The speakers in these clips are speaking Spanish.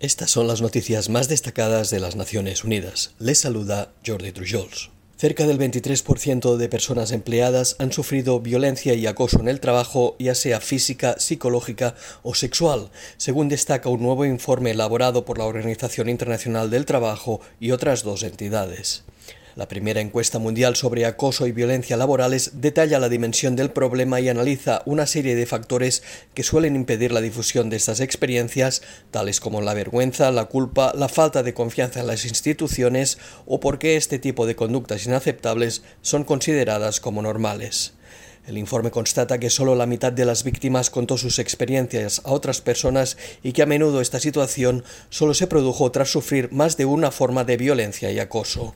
Estas son las noticias más destacadas de las Naciones Unidas. Les saluda Jordi Trujols. Cerca del 23% de personas empleadas han sufrido violencia y acoso en el trabajo, ya sea física, psicológica o sexual, según destaca un nuevo informe elaborado por la Organización Internacional del Trabajo y otras dos entidades. La primera encuesta mundial sobre acoso y violencia laborales detalla la dimensión del problema y analiza una serie de factores que suelen impedir la difusión de estas experiencias, tales como la vergüenza, la culpa, la falta de confianza en las instituciones o por qué este tipo de conductas inaceptables son consideradas como normales. El informe constata que solo la mitad de las víctimas contó sus experiencias a otras personas y que a menudo esta situación solo se produjo tras sufrir más de una forma de violencia y acoso.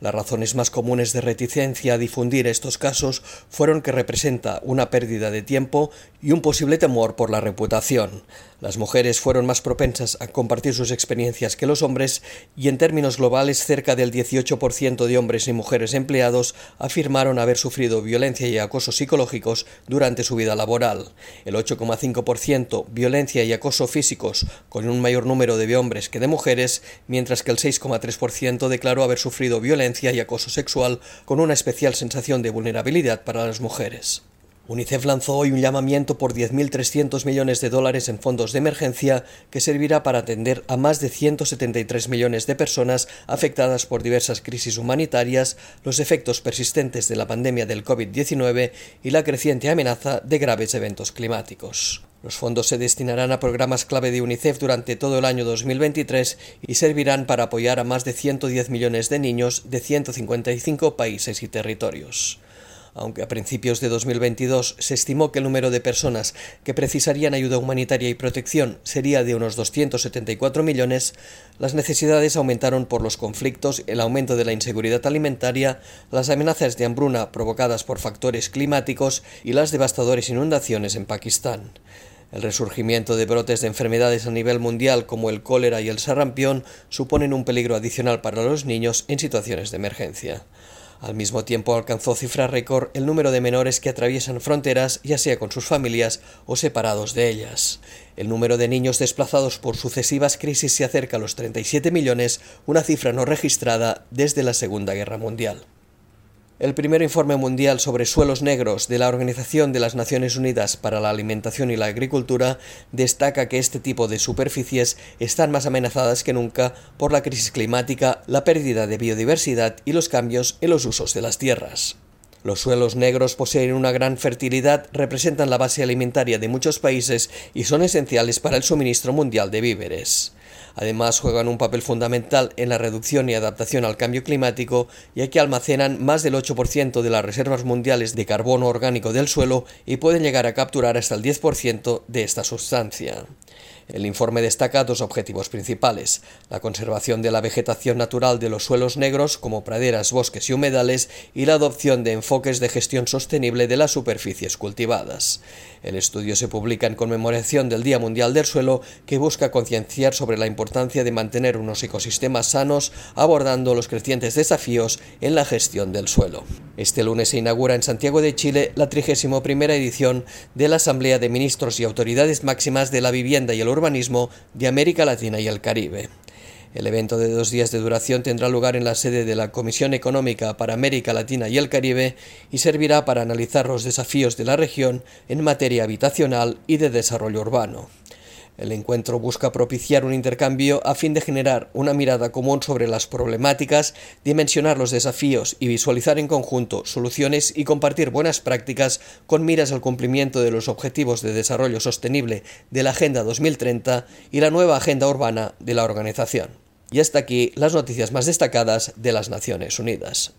Las razones más comunes de reticencia a difundir estos casos fueron que representa una pérdida de tiempo y un posible temor por la reputación. Las mujeres fueron más propensas a compartir sus experiencias que los hombres y en términos globales cerca del 18% de hombres y mujeres empleados afirmaron haber sufrido violencia y acoso psicológicos durante su vida laboral. El 8,5% violencia y acoso físicos con un mayor número de hombres que de mujeres, mientras que el 6,3% declaró haber sufrido violencia y acoso sexual con una especial sensación de vulnerabilidad para las mujeres. UNICEF lanzó hoy un llamamiento por 10.300 millones de dólares en fondos de emergencia que servirá para atender a más de 173 millones de personas afectadas por diversas crisis humanitarias, los efectos persistentes de la pandemia del COVID-19 y la creciente amenaza de graves eventos climáticos. Los fondos se destinarán a programas clave de UNICEF durante todo el año 2023 y servirán para apoyar a más de 110 millones de niños de 155 países y territorios. Aunque a principios de 2022 se estimó que el número de personas que precisarían ayuda humanitaria y protección sería de unos 274 millones, las necesidades aumentaron por los conflictos, el aumento de la inseguridad alimentaria, las amenazas de hambruna provocadas por factores climáticos y las devastadoras inundaciones en Pakistán. El resurgimiento de brotes de enfermedades a nivel mundial como el cólera y el sarampión suponen un peligro adicional para los niños en situaciones de emergencia. Al mismo tiempo alcanzó cifra récord el número de menores que atraviesan fronteras, ya sea con sus familias o separados de ellas. El número de niños desplazados por sucesivas crisis se acerca a los 37 millones, una cifra no registrada desde la Segunda Guerra Mundial. El primer informe mundial sobre suelos negros de la Organización de las Naciones Unidas para la Alimentación y la Agricultura destaca que este tipo de superficies están más amenazadas que nunca por la crisis climática, la pérdida de biodiversidad y los cambios en los usos de las tierras. Los suelos negros poseen una gran fertilidad, representan la base alimentaria de muchos países y son esenciales para el suministro mundial de víveres. Además, juegan un papel fundamental en la reducción y adaptación al cambio climático, ya que almacenan más del 8% de las reservas mundiales de carbono orgánico del suelo y pueden llegar a capturar hasta el 10% de esta sustancia. El informe destaca dos objetivos principales, la conservación de la vegetación natural de los suelos negros como praderas, bosques y humedales y la adopción de enfoques de gestión sostenible de las superficies cultivadas. El estudio se publica en conmemoración del Día Mundial del Suelo que busca concienciar sobre la importancia de mantener unos ecosistemas sanos abordando los crecientes desafíos en la gestión del suelo. Este lunes se inaugura en Santiago de Chile la 31 edición de la Asamblea de Ministros y Autoridades Máximas de la Vivienda y el urbanismo de América Latina y el Caribe. El evento de dos días de duración tendrá lugar en la sede de la Comisión Económica para América Latina y el Caribe y servirá para analizar los desafíos de la región en materia habitacional y de desarrollo urbano. El encuentro busca propiciar un intercambio a fin de generar una mirada común sobre las problemáticas, dimensionar los desafíos y visualizar en conjunto soluciones y compartir buenas prácticas con miras al cumplimiento de los objetivos de desarrollo sostenible de la Agenda 2030 y la nueva Agenda Urbana de la organización. Y hasta aquí las noticias más destacadas de las Naciones Unidas.